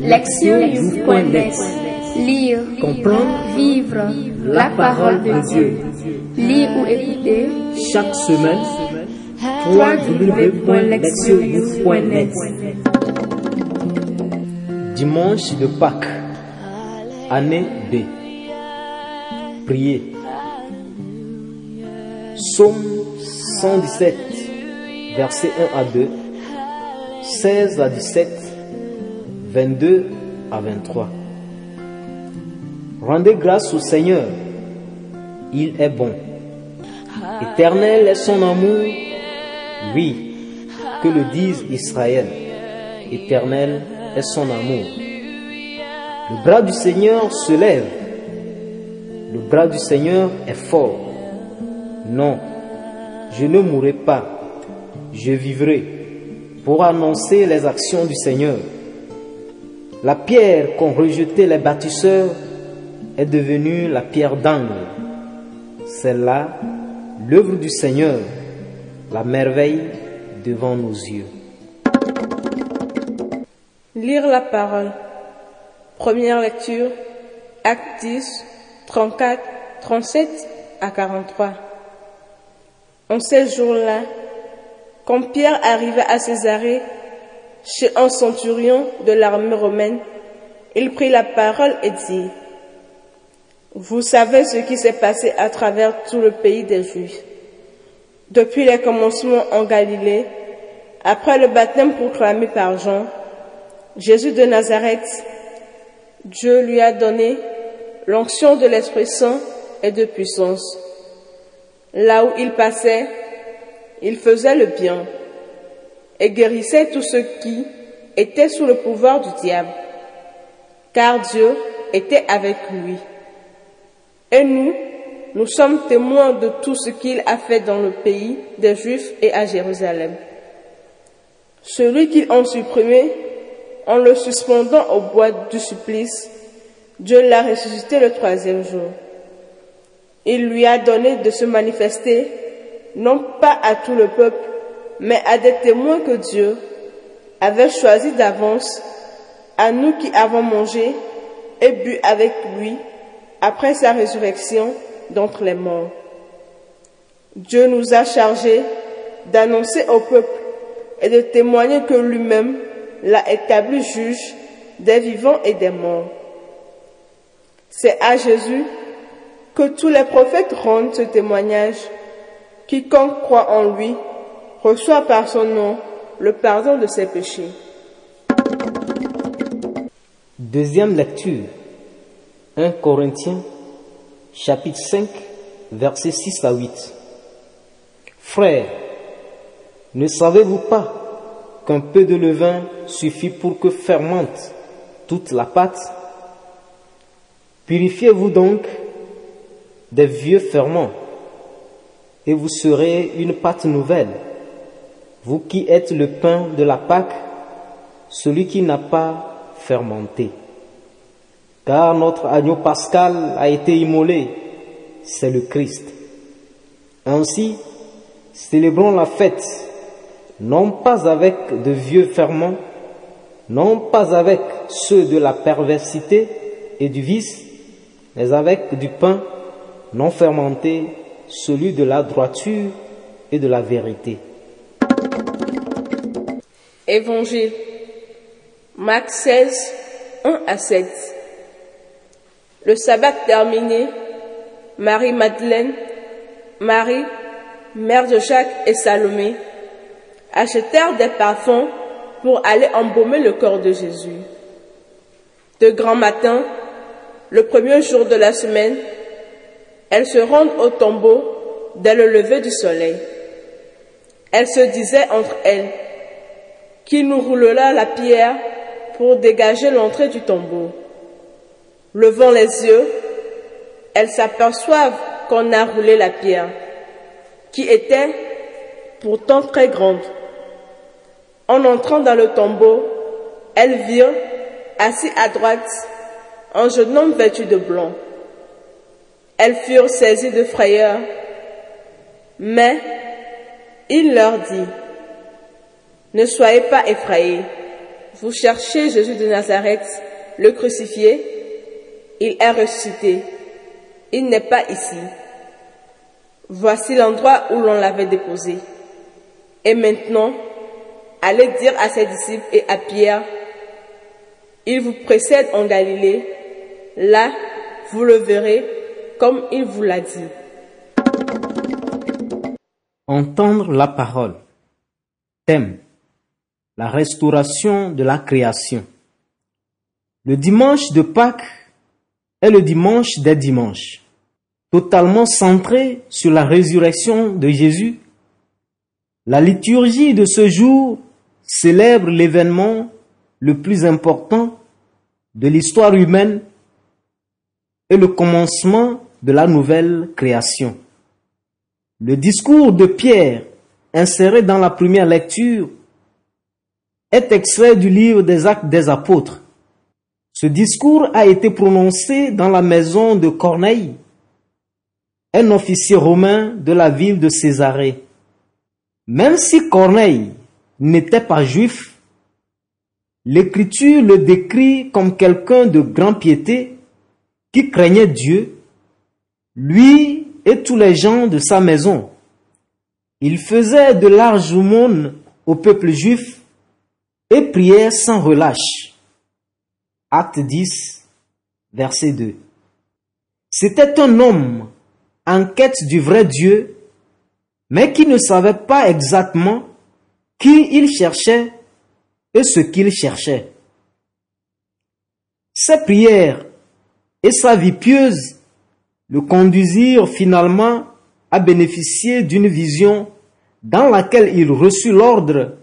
Lectionnews.net Lire, Comprendre, vivre la parole de Dieu. Lire ou écouter chaque semaine, www.lectionnews.net dimanche de Pâques, année B. Priez. Psaume 117, versets 1 à 2, 16 à 17, 22 à 23. Rendez grâce au Seigneur, il est bon. Éternel est son amour, oui, que le dise Israël. Éternel est son amour. Le bras du Seigneur se lève. Le bras du Seigneur est fort. Non, je ne mourrai pas. Je vivrai pour annoncer les actions du Seigneur. La pierre qu'ont rejetée les bâtisseurs est devenue la pierre d'angle. C'est là l'œuvre du Seigneur, la merveille devant nos yeux. Lire la parole. Première lecture, Actes 10, 34, 37 à 43. En ces jours-là, quand Pierre arriva à Césarée, chez un centurion de l'armée romaine, il prit la parole et dit, Vous savez ce qui s'est passé à travers tout le pays des Juifs. Depuis les commencements en Galilée, après le baptême proclamé par Jean, Jésus de Nazareth, Dieu lui a donné l'onction de l'Esprit Saint et de puissance. Là où il passait, il faisait le bien et guérissait tous ceux qui étaient sous le pouvoir du diable, car Dieu était avec lui. Et nous, nous sommes témoins de tout ce qu'il a fait dans le pays des Juifs et à Jérusalem. Celui qu'ils ont supprimé en le suspendant au bois du supplice, Dieu l'a ressuscité le troisième jour. Il lui a donné de se manifester, non pas à tout le peuple, mais à des témoins que Dieu avait choisis d'avance, à nous qui avons mangé et bu avec lui après sa résurrection d'entre les morts. Dieu nous a chargés d'annoncer au peuple et de témoigner que lui-même l'a établi juge des vivants et des morts. C'est à Jésus que tous les prophètes rendent ce témoignage. Quiconque croit en lui reçoit par son nom le pardon de ses péchés. Deuxième lecture. 1 Corinthiens chapitre 5 versets 6 à 8. Frères, ne savez-vous pas qu'un peu de levain suffit pour que fermente toute la pâte? Purifiez-vous donc des vieux ferments et vous serez une pâte nouvelle, vous qui êtes le pain de la Pâque, celui qui n'a pas fermenté. Car notre agneau pascal a été immolé, c'est le Christ. Ainsi, célébrons la fête, non pas avec de vieux ferments, non pas avec ceux de la perversité et du vice, mais avec du pain non fermenté, celui de la droiture et de la vérité. Évangile. Marc 16, 1 à 7. Le sabbat terminé, Marie-Madeleine, Marie, mère de Jacques et Salomé, achetèrent des parfums pour aller embaumer le corps de Jésus. De grand matin, le premier jour de la semaine, elles se rendent au tombeau dès le lever du soleil. Elles se disaient entre elles, qui nous roulera la pierre pour dégager l'entrée du tombeau. Levant les yeux, elles s'aperçoivent qu'on a roulé la pierre, qui était pourtant très grande. En entrant dans le tombeau, elles virent, assis à droite, un jeune homme vêtu de blanc. Elles furent saisies de frayeur, mais il leur dit, ne soyez pas effrayés, Vous cherchez Jésus de Nazareth, le crucifié. Il est ressuscité. Il n'est pas ici. Voici l'endroit où l'on l'avait déposé. Et maintenant, allez dire à ses disciples et à Pierre, il vous précède en Galilée. Là, vous le verrez comme il vous l'a dit. Entendre la parole. Thème. La restauration de la création. Le dimanche de Pâques est le dimanche des dimanches, totalement centré sur la résurrection de Jésus. La liturgie de ce jour célèbre l'événement le plus important de l'histoire humaine et le commencement de la nouvelle création. Le discours de Pierre, inséré dans la première lecture, est extrait du livre des actes des apôtres. Ce discours a été prononcé dans la maison de Corneille, un officier romain de la ville de Césarée. Même si Corneille n'était pas juif, l'Écriture le décrit comme quelqu'un de grande piété qui craignait Dieu, lui et tous les gens de sa maison. Il faisait de larges aumônes au peuple juif et priait sans relâche. Acte 10, verset 2. C'était un homme en quête du vrai Dieu, mais qui ne savait pas exactement qui il cherchait et ce qu'il cherchait. Ses prières et sa vie pieuse le conduisirent finalement à bénéficier d'une vision dans laquelle il reçut l'ordre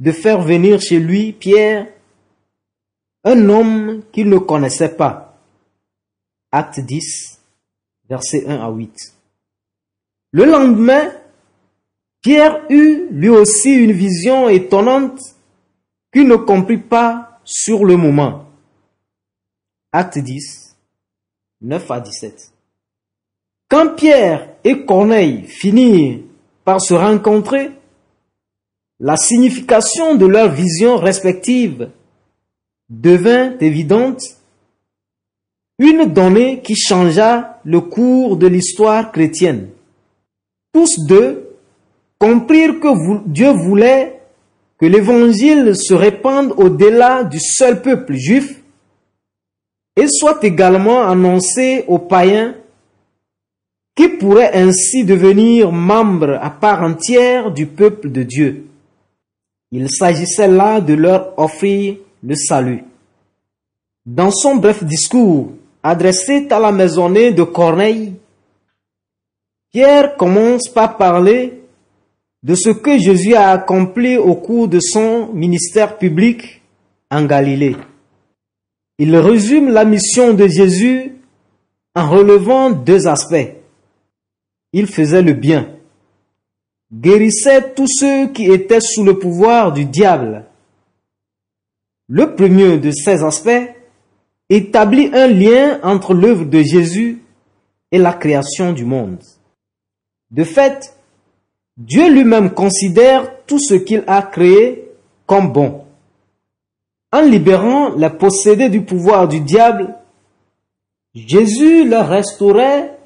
de faire venir chez lui Pierre, un homme qu'il ne connaissait pas. Acte 10, versets 1 à 8. Le lendemain, Pierre eut lui aussi une vision étonnante qu'il ne comprit pas sur le moment. Acte 10, 9 à 17. Quand Pierre et Corneille finirent par se rencontrer, la signification de leurs visions respectives devint évidente, une donnée qui changea le cours de l'histoire chrétienne. Tous deux comprirent que Dieu voulait que l'évangile se répande au-delà du seul peuple juif et soit également annoncé aux païens qui pourraient ainsi devenir membres à part entière du peuple de Dieu. Il s'agissait là de leur offrir le salut. Dans son bref discours adressé à la maisonnée de Corneille, Pierre commence par parler de ce que Jésus a accompli au cours de son ministère public en Galilée. Il résume la mission de Jésus en relevant deux aspects. Il faisait le bien, guérissait tous ceux qui étaient sous le pouvoir du diable. Le premier de ces aspects établit un lien entre l'œuvre de Jésus et la création du monde. De fait, Dieu lui-même considère tout ce qu'il a créé comme bon. En libérant les possédés du pouvoir du diable, Jésus leur restaurait,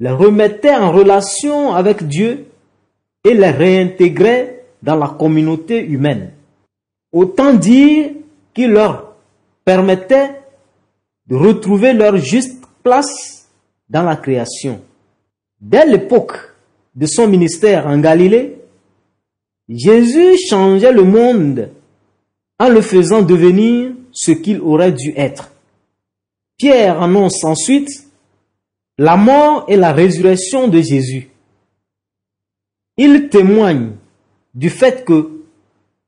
les remettait en relation avec Dieu et les réintégrait dans la communauté humaine. Autant dire qu'il leur permettait de retrouver leur juste place dans la création. Dès l'époque de son ministère en Galilée, Jésus changeait le monde en le faisant devenir ce qu'il aurait dû être. Pierre annonce ensuite la mort et la résurrection de Jésus. Il témoigne du fait que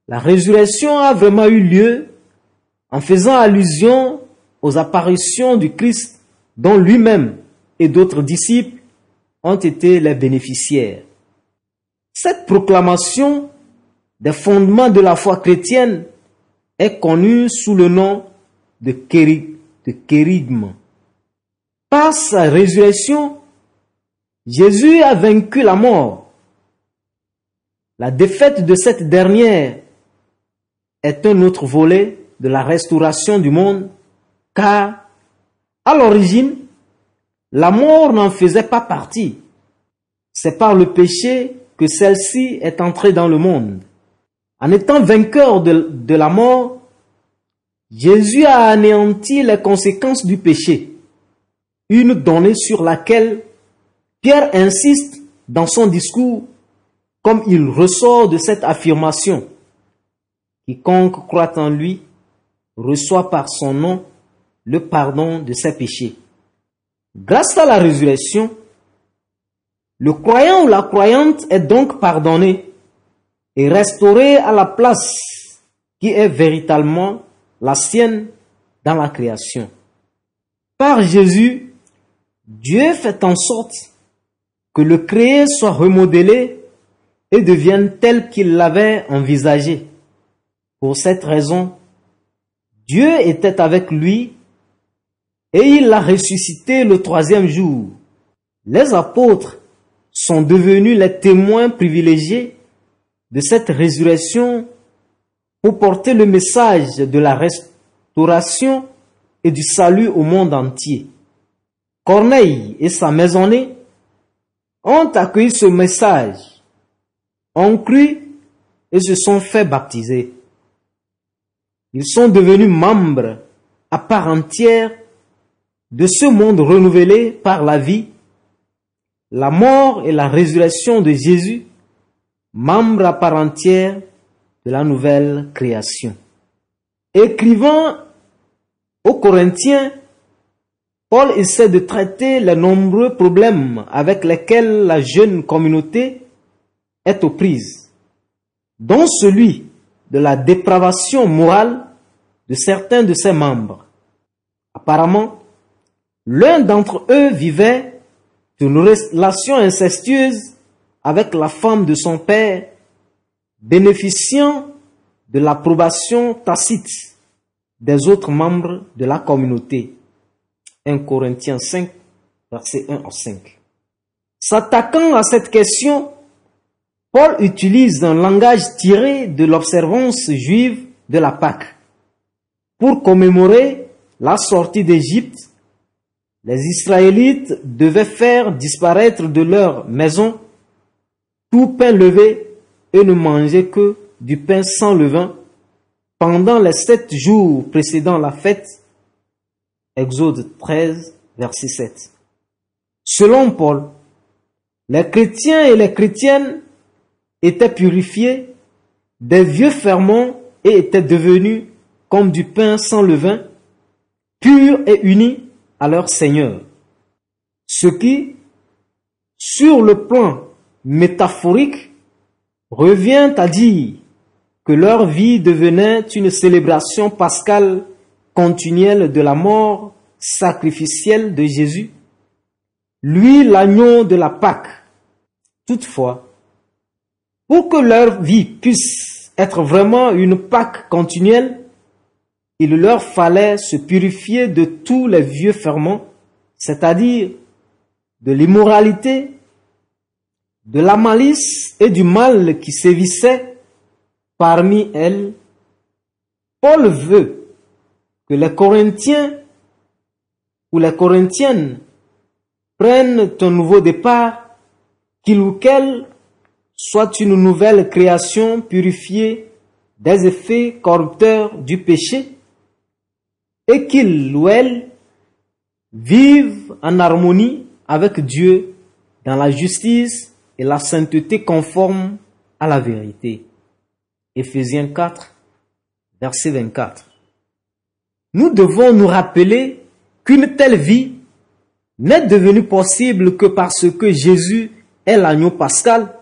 la résurrection a vraiment eu lieu en faisant allusion aux apparitions du Christ dont lui-même et d'autres disciples ont été les bénéficiaires. Cette proclamation des fondements de la foi chrétienne est connue sous le nom de, kérigme. Par sa résurrection, Jésus a vaincu la mort. La défaite de cette dernière est un autre volet de la restauration du monde, car à l'origine, la mort n'en faisait pas partie. C'est par le péché que celle-ci est entrée dans le monde. En étant vainqueur de, la mort, Jésus a anéanti les conséquences du péché, une donnée sur laquelle Pierre insiste dans son discours comme il ressort de cette affirmation. Quiconque croit en lui reçoit par son nom le pardon de ses péchés. Grâce à la résurrection, le croyant ou la croyante est donc pardonné et restauré à la place qui est véritablement la sienne dans la création. Par Jésus, Dieu fait en sorte que le créé soit remodelé et devienne tel qu'il l'avait envisagé. Pour cette raison, Dieu était avec lui et il l'a ressuscité le troisième jour. Les apôtres sont devenus les témoins privilégiés de cette résurrection pour porter le message de la restauration et du salut au monde entier. Corneille et sa maisonnée ont accueilli ce message, ont cru et se sont fait baptiser. Ils sont devenus membres à part entière de ce monde renouvelé par la vie, la mort et la résurrection de Jésus, membres à part entière de la nouvelle création. Écrivant aux Corinthiens, Paul essaie de traiter les nombreux problèmes avec lesquels la jeune communauté est aux prises, dont celui de la dépravation morale de certains de ses membres. Apparemment, l'un d'entre eux vivait une relation incestueuse avec la femme de son père bénéficiant de l'approbation tacite des autres membres de la communauté. 1 Corinthiens 5, verset 1 à 5. S'attaquant à cette question, Paul utilise un langage tiré de l'observance juive de la Pâque. Pour commémorer la sortie d'Égypte, les Israélites devaient faire disparaître de leur maison tout pain levé et ne mangeaient que du pain sans levain pendant les sept jours précédant la fête. Exode 13, verset 7. Selon Paul, les chrétiens et les chrétiennes étaient purifiés des vieux ferments et étaient devenus comme du pain sans levain, purs et unis à leur Seigneur. Ce qui, sur le plan métaphorique, revient à dire que leur vie devenait une célébration pascale continuelle de la mort sacrificielle de Jésus, lui l'agneau de la Pâque. Toutefois, pour que leur vie puisse être vraiment une Pâque continuelle, il leur fallait se purifier de tous les vieux ferments, c'est-à-dire de l'immoralité, de la malice et du mal qui sévissait parmi elles, Paul veut que les Corinthiens ou les Corinthiennes prennent un nouveau départ, qu'il ou qu'elle soit une nouvelle création purifiée des effets corrupteurs du péché, et qu'ils ou elles vivent en harmonie avec Dieu dans la justice et la sainteté conforme à la vérité. Éphésiens 4, verset 24. Nous devons nous rappeler qu'une telle vie n'est devenue possible que parce que Jésus est l'agneau pascal,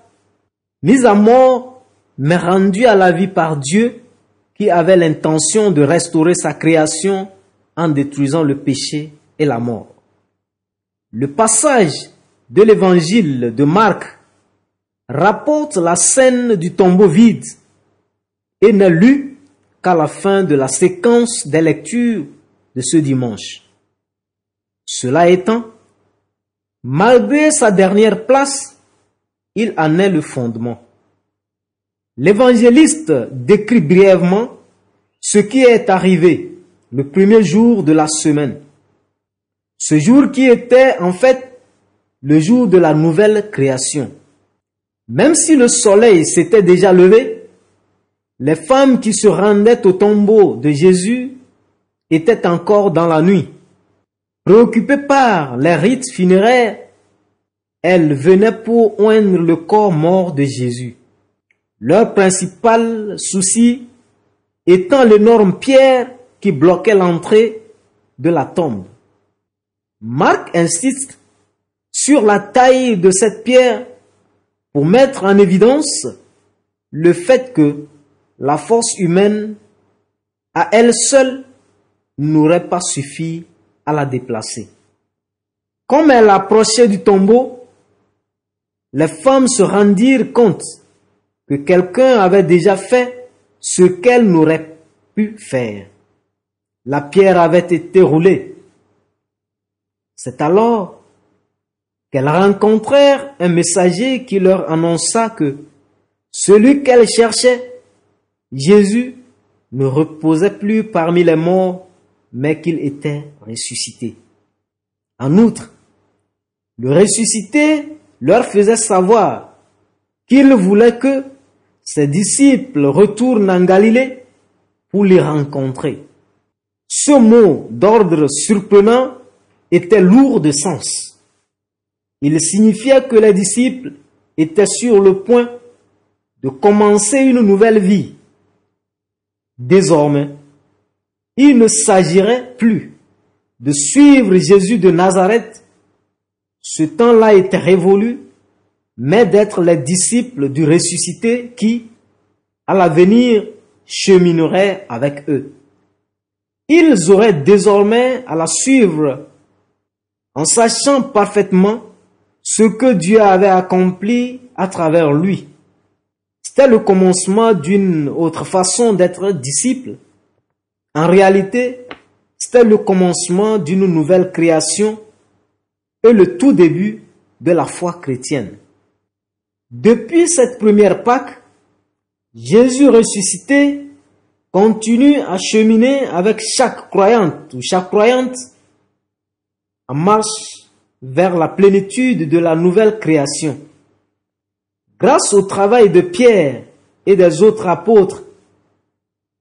mis à mort, mais rendu à la vie par Dieu, qui avait l'intention de restaurer sa création en détruisant le péché et la mort. Le passage de l'évangile de Marc rapporte la scène du tombeau vide et n'est lu qu'à la fin de la séquence des lectures de ce dimanche. Cela étant, malgré sa dernière place, il en est le fondement. L'évangéliste décrit brièvement ce qui est arrivé le premier jour de la semaine. Ce jour qui était en fait le jour de la nouvelle création. Même si le soleil s'était déjà levé, les femmes qui se rendaient au tombeau de Jésus étaient encore dans la nuit. Préoccupées par les rites funéraires, elles venaient pour oindre le corps mort de Jésus. Leur principal souci étant l'énorme pierre qui bloquait l'entrée de la tombe. Marc insiste sur la taille de cette pierre pour mettre en évidence le fait que la force humaine à elle seule n'aurait pas suffi à la déplacer. Comme elle approchait du tombeau, les femmes se rendirent compte que quelqu'un avait déjà fait ce qu'elles n'auraient pu faire. La pierre avait été roulée. C'est alors qu'elles rencontrèrent un messager qui leur annonça que celui qu'elles cherchaient, Jésus, ne reposait plus parmi les morts, mais qu'il était ressuscité. En outre, le ressuscité leur faisait savoir qu'il voulait que ses disciples retournent en Galilée pour les rencontrer. Ce mot d'ordre surprenant était lourd de sens. Il signifiait que les disciples étaient sur le point de commencer une nouvelle vie. Désormais, il ne s'agirait plus de suivre Jésus de Nazareth. Ce temps-là était révolu, mais d'être les disciples du ressuscité qui, à l'avenir, chemineraient avec eux. Ils auraient désormais à la suivre en sachant parfaitement ce que Dieu avait accompli à travers lui. C'était le commencement d'une autre façon d'être disciple. En réalité, c'était le commencement d'une nouvelle création le tout début de la foi chrétienne. Depuis cette première Pâque, Jésus ressuscité continue à cheminer avec chaque croyante ou chaque croyante en marche vers la plénitude de la nouvelle création. Grâce au travail de Pierre et des autres apôtres,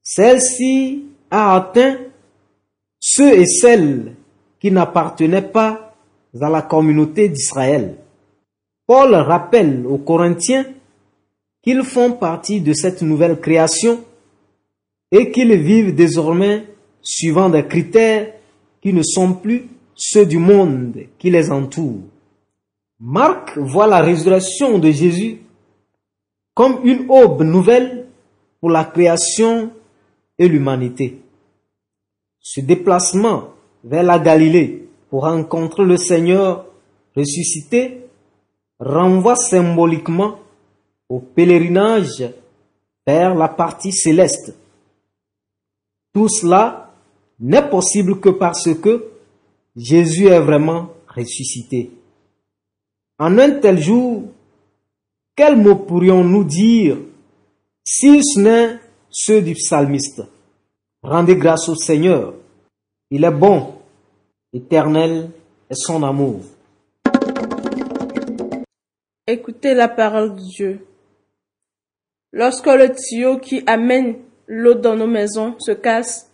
celle-ci a atteint ceux et celles qui n'appartenaient pas à la communauté d'Israël. Paul rappelle aux Corinthiens qu'ils font partie de cette nouvelle création et qu'ils vivent désormais suivant des critères qui ne sont plus ceux du monde qui les entoure. Marc voit la résurrection de Jésus comme une aube nouvelle pour la création et l'humanité. Ce déplacement vers la Galilée pour rencontrer le Seigneur ressuscité renvoie symboliquement au pèlerinage vers la partie céleste. Tout cela n'est possible que parce que Jésus est vraiment ressuscité. En un tel jour, quels mots pourrions-nous dire si ce n'est ceux du psalmiste? Rendez grâce au Seigneur. Il est bon, éternel est son amour. Écoutez la parole de Dieu. Lorsque le tuyau qui amène l'eau dans nos maisons se casse,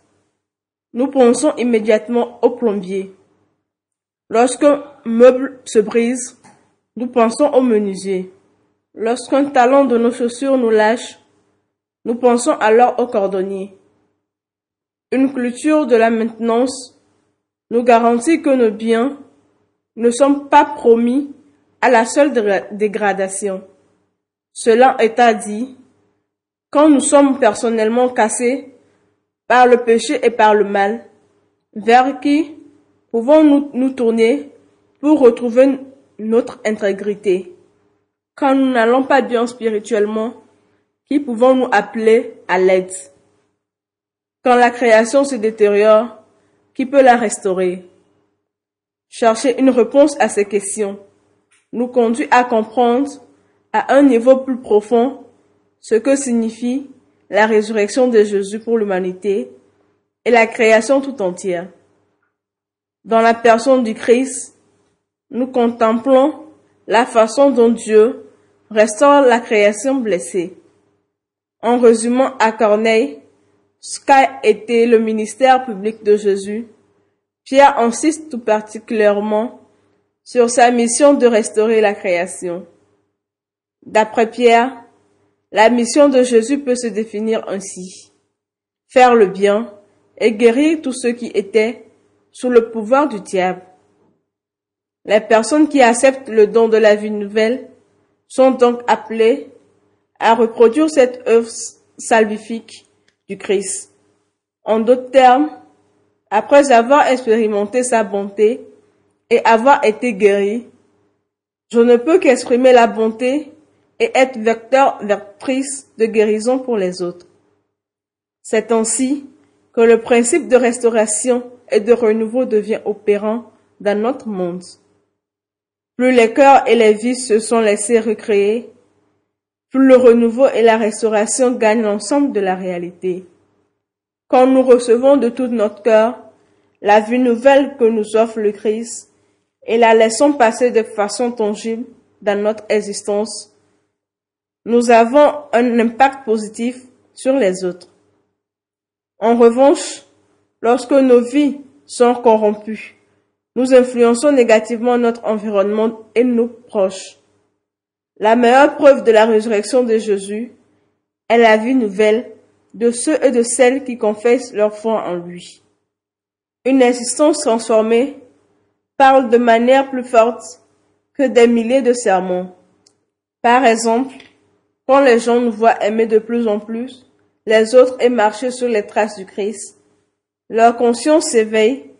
nous pensons immédiatement au plombier. Lorsqu'un meuble se brise, nous pensons au menuisier. Lorsqu'un talon de nos chaussures nous lâche, nous pensons alors au cordonnier. Une culture de la maintenance nous garantit que nos biens ne sont pas promis à la seule dégradation. Cela étant dit, quand nous sommes personnellement cassés par le péché et par le mal, vers qui pouvons-nous nous tourner pour retrouver notre intégrité? Quand nous n'allons pas bien spirituellement, qui pouvons-nous appeler à l'aide? Quand la création se détériore, qui peut la restaurer Chercher une réponse à ces questions nous conduit à comprendre à un niveau plus profond ce que signifie la résurrection de Jésus pour l'humanité et la création tout entière. Dans la personne du Christ, nous contemplons la façon dont Dieu restaure la création blessée. En résumant à Corneille ce été le ministère public de Jésus, Pierre insiste tout particulièrement sur sa mission de restaurer la création. D'après Pierre, la mission de Jésus peut se définir ainsi. Faire le bien et guérir tous ceux qui étaient sous le pouvoir du diable. Les personnes qui acceptent le don de la vie nouvelle sont donc appelées à reproduire cette œuvre salvifique du Christ. En d'autres termes, après avoir expérimenté sa bonté et avoir été guéri, je ne peux qu'exprimer la bonté et être vecteur vectrice de guérison pour les autres. C'est ainsi que le principe de restauration et de renouveau devient opérant dans notre monde. Plus les cœurs et les vies se sont laissés recréer, plus le renouveau et la restauration gagnent l'ensemble de la réalité. Quand nous recevons de tout notre cœur la vie nouvelle que nous offre le Christ et la laissons passer de façon tangible dans notre existence, nous avons un impact positif sur les autres. En revanche, lorsque nos vies sont corrompues, nous influençons négativement notre environnement et nos proches. La meilleure preuve de la résurrection de Jésus est la vie nouvelle de ceux et de celles qui confessent leur foi en lui. Une existence transformée parle de manière plus forte que des milliers de sermons. Par exemple, quand les gens nous voient aimer de plus en plus les autres et marcher sur les traces du Christ, leur conscience s'éveille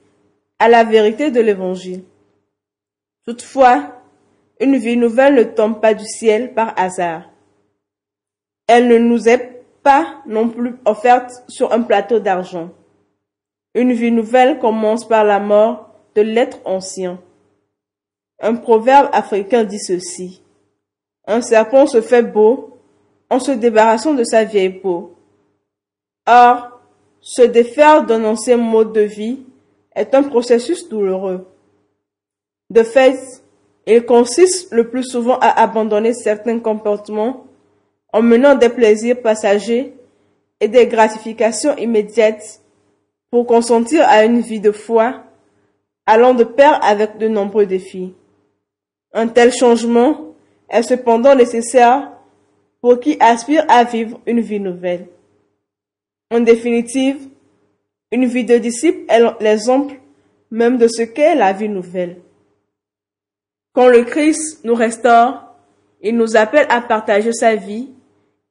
à la vérité de l'Évangile. Toutefois, une vie nouvelle ne tombe pas du ciel par hasard. Elle ne nous est pas non plus offerte sur un plateau d'argent. Une vie nouvelle commence par la mort de l'être ancien. Un proverbe africain dit ceci. Un serpent se fait beau en se débarrassant de sa vieille peau. Or, se défaire d'un ancien mode de vie est un processus douloureux. De fait, il consiste le plus souvent à abandonner certains comportements en menant des plaisirs passagers et des gratifications immédiates pour consentir à une vie de foi allant de pair avec de nombreux défis. Un tel changement est cependant nécessaire pour qui aspire à vivre une vie nouvelle. En définitive, une vie de disciple est l'exemple même de ce qu'est la vie nouvelle. Quand le Christ nous restaure, il nous appelle à partager sa vie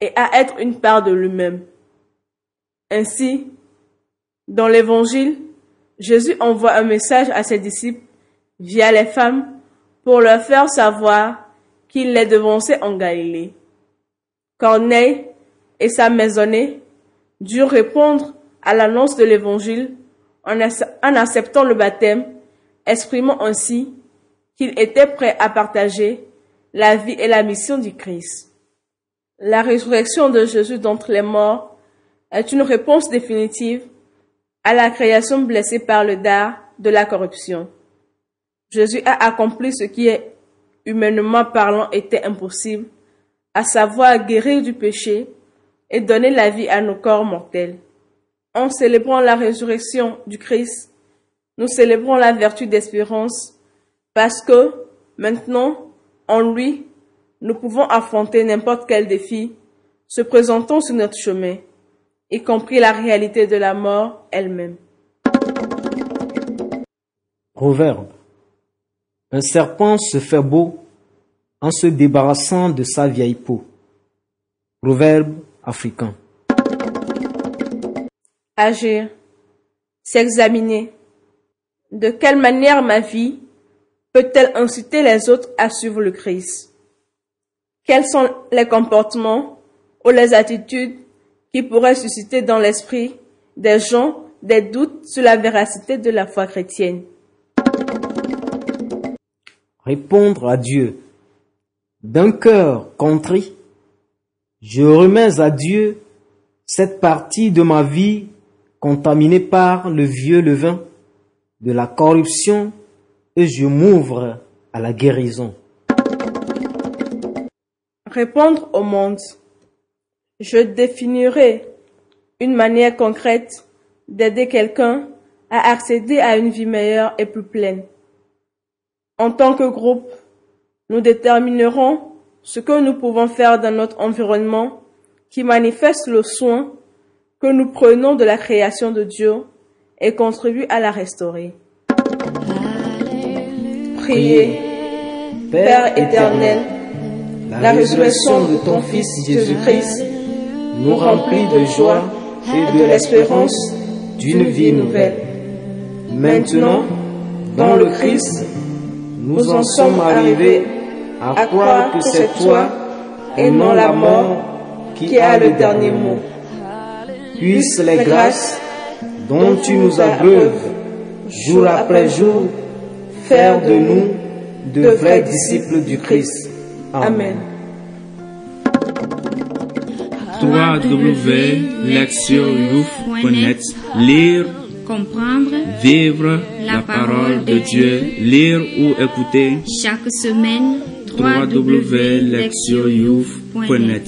et à être une part de lui-même. Ainsi, dans l'Évangile, Jésus envoie un message à ses disciples via les femmes pour leur faire savoir qu'il les devançait en Galilée. Corneille et sa maisonnée durent répondre à l'annonce de l'Évangile en, acceptant le baptême, exprimant ainsi qu'ils étaient prêts à partager la vie et la mission du Christ. La résurrection de Jésus d'entre les morts est une réponse définitive à la création blessée par le dard de la corruption. Jésus a accompli ce qui, humainement parlant, était impossible à savoir guérir du péché et donner la vie à nos corps mortels. En célébrant la résurrection du Christ, nous célébrons la vertu d'espérance parce que maintenant, en lui, nous pouvons affronter n'importe quel défi se présentant sur notre chemin, y compris la réalité de la mort elle-même. Proverbe. Un serpent se fait beau en se débarrassant de sa vieille peau. Proverbe africain. Agir. S'examiner. De quelle manière ma vie peut-elle inciter les autres à suivre le Christ? Quels sont les comportements ou les attitudes qui pourraient susciter dans l'esprit des gens des doutes sur la véracité de la foi chrétienne? Répondre à Dieu d'un cœur contrit, je remets à Dieu cette partie de ma vie contaminée par le vieux levain de la corruption et je m'ouvre à la guérison. Répondre au monde. Je définirai une manière concrète d'aider quelqu'un à accéder à une vie meilleure et plus pleine. En tant que groupe, nous déterminerons ce que nous pouvons faire dans notre environnement qui manifeste le soin que nous prenons de la création de Dieu et contribue à la restaurer. Priez, Père éternel, la résurrection de ton Fils Jésus-Christ nous remplit de joie et de l'espérance d'une vie nouvelle. Maintenant, dans le Christ, nous en sommes arrivés à croire que c'est toi et non la mort qui a le dernier mot. Puisse les grâces dont tu nous abreuves jour après jour faire de nous de vrais disciples du Christ. Amen. www.lectionyouth.net Lire, comprendre, vivre la parole de Dieu, lire ou écouter. Chaque semaine www.lectionyouth.net